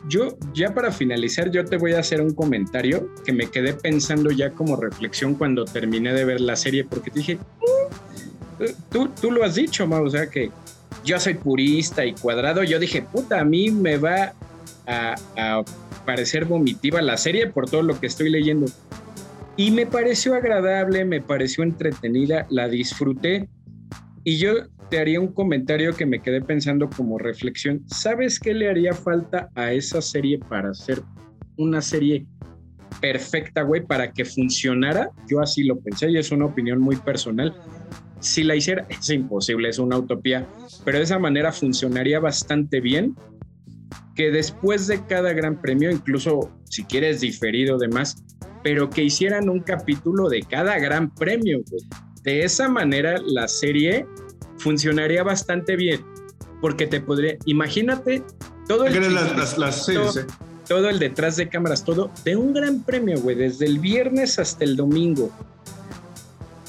Yo, ya para finalizar, yo te voy a hacer un comentario que me quedé pensando ya como reflexión cuando terminé de ver la serie, porque dije, mm, tú, tú lo has dicho, ma, o sea que yo soy purista y cuadrado, yo dije, puta, a mí me va a, parecer vomitiva la serie por todo lo que estoy leyendo. Y me pareció agradable, me pareció entretenida, la disfruté. Y yo te haría un comentario que me quedé pensando como reflexión. ¿Sabes qué le haría falta a esa serie para hacer una serie perfecta, güey, para que funcionara. Yo así lo pensé y es una opinión muy personal. Si la hiciera, es imposible, es una utopía, pero de esa manera funcionaría bastante bien. Que después de cada gran premio, incluso si quieres diferido de más, pero que hicieran un capítulo de cada gran premio, güey. De esa manera la serie funcionaría bastante bien, porque te podría, imagínate todo el... Las, las, todo el detrás de cámaras, todo de un gran premio, güey, desde el viernes hasta el domingo.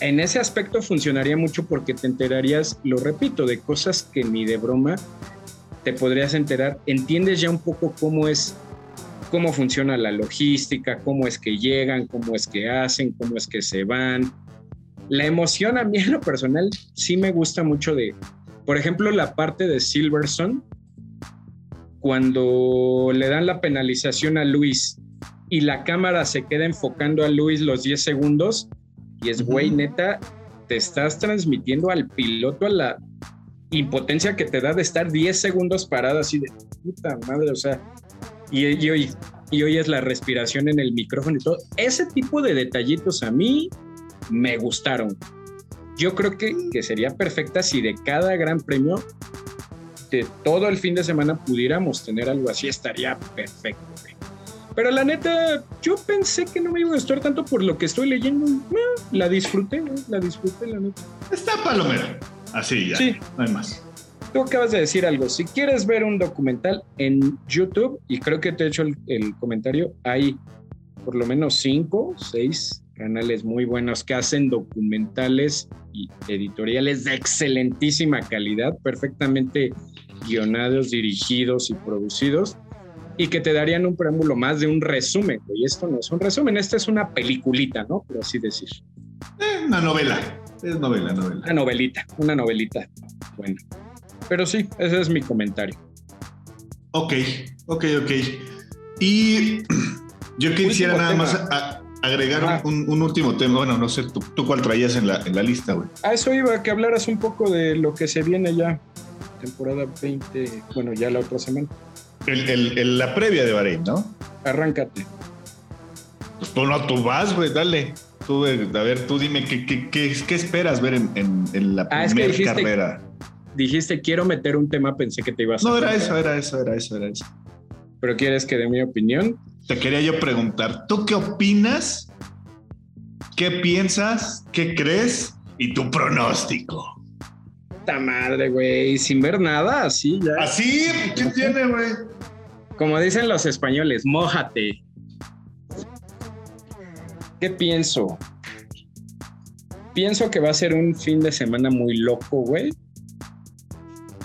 En ese aspecto funcionaría mucho porque te enterarías, lo repito, de cosas que ni de broma te podrías enterar. Entiendes ya un poco cómo es, cómo funciona la logística, cómo es que llegan, cómo es que hacen, cómo es que se van. La emoción a mí en lo personal sí me gusta mucho de, por ejemplo, la parte de Silverstone cuando le dan la penalización a Luis y la cámara se queda enfocando a Luis los 10 segundos y es, güey, neta, te estás transmitiendo al piloto a la impotencia que te da de estar 10 segundos parado así de puta madre, o sea, y, y, hoy, y hoy es la respiración en el micrófono y todo. Ese tipo de detallitos a mí me gustaron. Yo creo que, que sería perfecta si de cada gran premio todo el fin de semana pudiéramos tener algo así, estaría perfecto. Pero la neta, yo pensé que no me iba a gustar tanto por lo que estoy leyendo. la disfruté, la disfruté, la neta. Está palomero. Así ya. Sí. No hay más. Tú acabas de decir algo. Si quieres ver un documental en YouTube, y creo que te he hecho el, el comentario, hay por lo menos cinco, seis canales muy buenos que hacen documentales y editoriales de excelentísima calidad, perfectamente guionados, dirigidos y producidos, y que te darían un preámbulo más de un resumen. Y esto no es un resumen, esta es una peliculita, ¿no? Por así decir. Eh, una novela, es novela, novela. Una novelita, una novelita. Bueno, pero sí, ese es mi comentario. Ok, ok, ok. Y [clears throat] yo quisiera nada más agregar un, último tema. Bueno, no sé, ¿tú, cuál traías en la, en la lista, güey? A eso iba, que hablaras un poco de lo que se viene ya temporada 20, bueno, ya la otra semana. El, la previa de Bahrein, ¿no? Arráncate. Pues tú no, tú vas, güey, dale. Tú, a ver, tú dime, ¿qué, qué, qué, esperas ver en, en, la ah, primera carrera? Dijiste, quiero meter un tema, pensé que te ibas a... No, era eso, era eso, era eso, era eso. ¿Pero quieres que dé mi opinión? Te quería yo preguntar, ¿tú qué opinas? ¿Qué piensas? ¿Qué crees? Y tu pronóstico madre, güey, sin ver nada, así ya. Así, ¿qué tiene, güey? Como dicen los españoles, mójate. ¿Qué pienso? Pienso que va a ser un fin de semana muy loco, güey.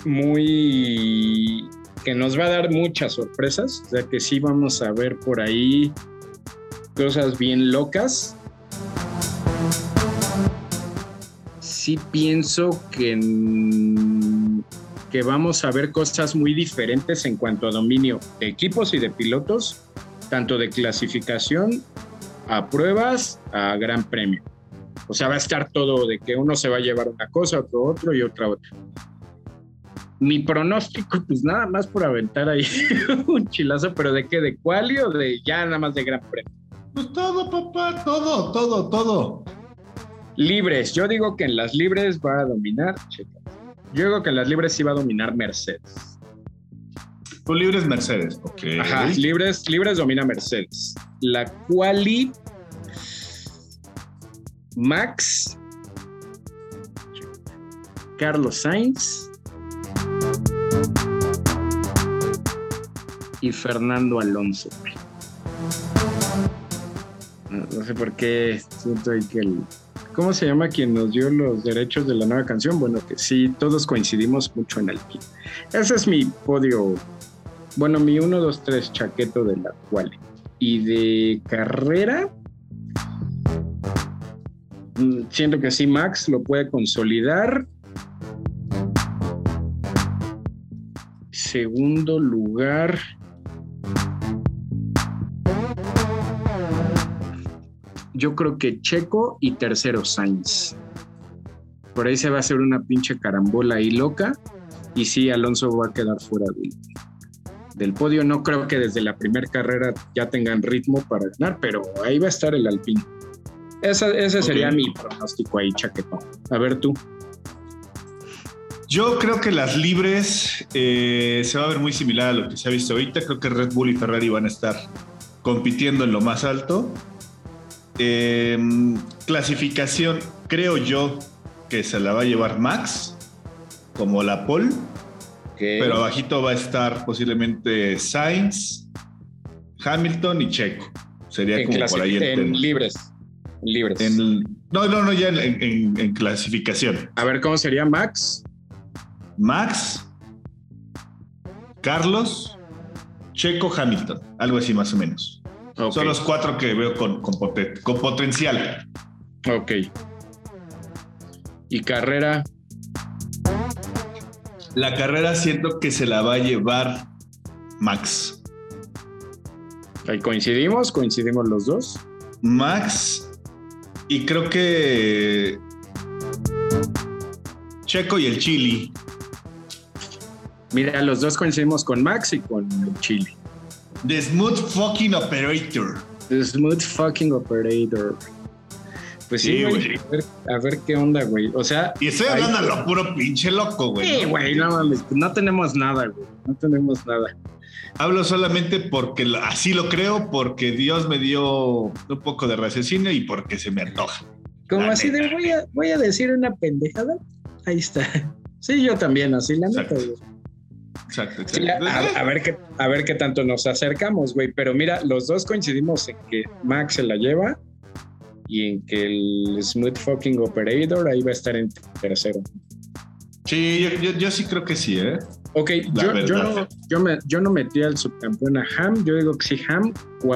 Muy... que nos va a dar muchas sorpresas. O sea que sí vamos a ver por ahí cosas bien locas. sí pienso que, que vamos a ver cosas muy diferentes en cuanto a dominio de equipos y de pilotos, tanto de clasificación a pruebas a gran premio. O sea, va a estar todo de que uno se va a llevar una cosa, otro otro y otra otra. Mi pronóstico, pues nada más por aventar ahí [laughs] un chilazo, pero ¿de qué? ¿De quali o de ya nada más de gran premio? Pues todo, papá, todo, todo, todo. Libres, yo digo que en las libres va a dominar. Yo digo que en las libres va a dominar Mercedes. Tú libres Mercedes, ok. Ajá, libres, libres domina Mercedes. La quali Max, Carlos Sainz y Fernando Alonso. No, sé por qué siento que el, ¿Cómo se llama quien nos dio los derechos de la nueva canción? Bueno, que sí, todos coincidimos mucho en el pin. Ese es mi podio. Bueno, mi 1, 2, 3 chaqueto de la cual. Y de carrera, mm, siento que sí, Max lo puede consolidar. Segundo lugar, yo creo que Checo y tercero Sainz. Por ahí se va a hacer una pinche carambola ahí loca. Y sí, Alonso va a quedar fuera de del podio. No creo que desde la primera carrera ya tengan ritmo para ganar, pero ahí va a estar el Alpine. ese sería mi pronóstico ahí, chaquetón. A ver tú. Yo creo que las libres eh, se va a ver muy similar a lo que se ha visto ahorita. Creo que Red Bull y Ferrari van a estar compitiendo en lo más alto. Em, clasificación, creo yo que se la va a llevar Max, como la pole. Pero abajito va a estar posiblemente Sainz, Hamilton y Checo. Sería como por ahí el en libres. En libres. no, no, no, ya en clasificación. A ver, ¿cómo sería Max? Max, Carlos, Checo, Hamilton, algo así más o menos. Son los cuatro que veo con, con, potencial. Ok. ¿Y carrera? La carrera siento que se la va a llevar Max. Ahí coincidimos, coincidimos los dos. Max, y creo que Checo y el Chili. Mira, los dos coincidimos con Max y con el Chile. The Smooth Fucking Operator. The Smooth Fucking Operator. Pues sí, güey. A, ver, qué onda, güey. O sea. Y estoy hablando a lo puro pinche loco, güey. Sí, güey, no mames. No tenemos nada, güey. No tenemos nada. Hablo solamente porque así lo creo, porque Dios me dio un poco de raciocinio y porque se me antoja. Como así de voy a, voy a decir una pendejada. Ahí está. Sí, yo también, así la neta, güey. Exacto, a, ver qué, a ver qué tanto nos acercamos, güey. Pero mira, los dos coincidimos en que Max se la lleva y en que el Smooth Fucking Operator ahí va a estar en tercero. Sí, yo, sí creo que sí, ¿eh? Ok, yo, no, yo, me, yo no metí al subcampeón a Ham, yo digo que sí, Ham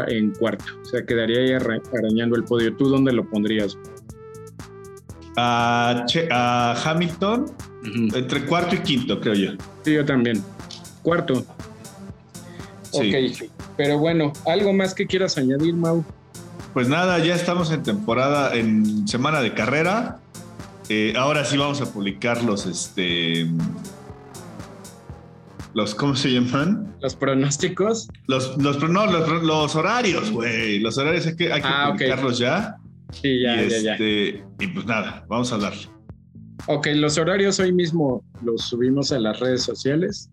en cuarto. O sea, quedaría ahí arañando el podio. ¿Tú dónde lo pondrías? A, Hamilton, entre cuarto y quinto, creo yo. Sí, yo también. Cuarto. Ok, pero bueno, ¿algo más que quieras añadir, Mau? Pues nada, ya estamos en temporada, en semana de carrera. Eh, ahora sí vamos a publicar los, este, los, ¿cómo se llaman? Los pronósticos. Los, los, no, los, horarios, güey. Los horarios hay que, hay que ah, publicarlos ya. Sí, ya, y ya, ya. Este, y pues nada, vamos a hablar. Ok, los horarios hoy mismo los subimos a las redes sociales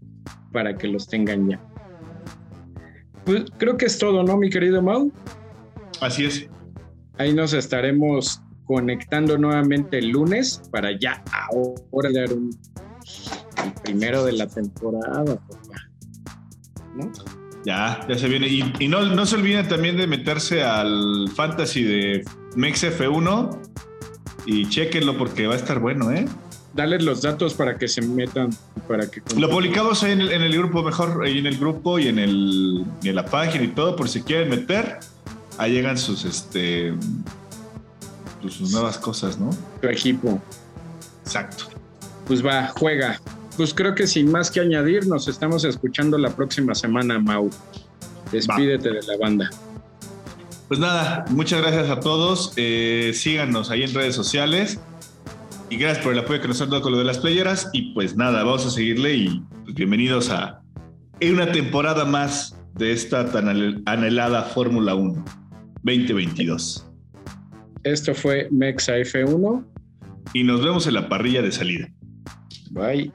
para que los tengan ya. Pues creo que es todo, ¿no, mi querido Mau? Así es. Ahí nos estaremos conectando nuevamente el lunes para ya ahora dar un el primero de la temporada, papá. ¿No? Ya, ya se viene. Y, no, no se olviden también de meterse al fantasy de Mex F1 y chequenlo porque va a estar bueno, ¿eh? Dale los datos para que se metan, para que... Lo publicamos ahí en el, grupo, mejor, ahí en el grupo y en, el, en la página y todo, por si quieren meter. Ahí llegan sus, este, pues, sus nuevas cosas, ¿no? Tu equipo. Exacto. Pues va, juega. Pues creo que sin más que añadir, nos estamos escuchando la próxima semana, Mau. Despídete de la banda. Pues nada, muchas gracias a todos. Eh, síganos ahí en redes sociales. Y gracias por el apoyo que nos han dado con lo de las playeras. Y pues nada, vamos a seguirle y pues, bienvenidos a una temporada más de esta tan anhelada Fórmula 1 2022. Esto fue Mexa F1. Y nos vemos en la parrilla de salida. Bye.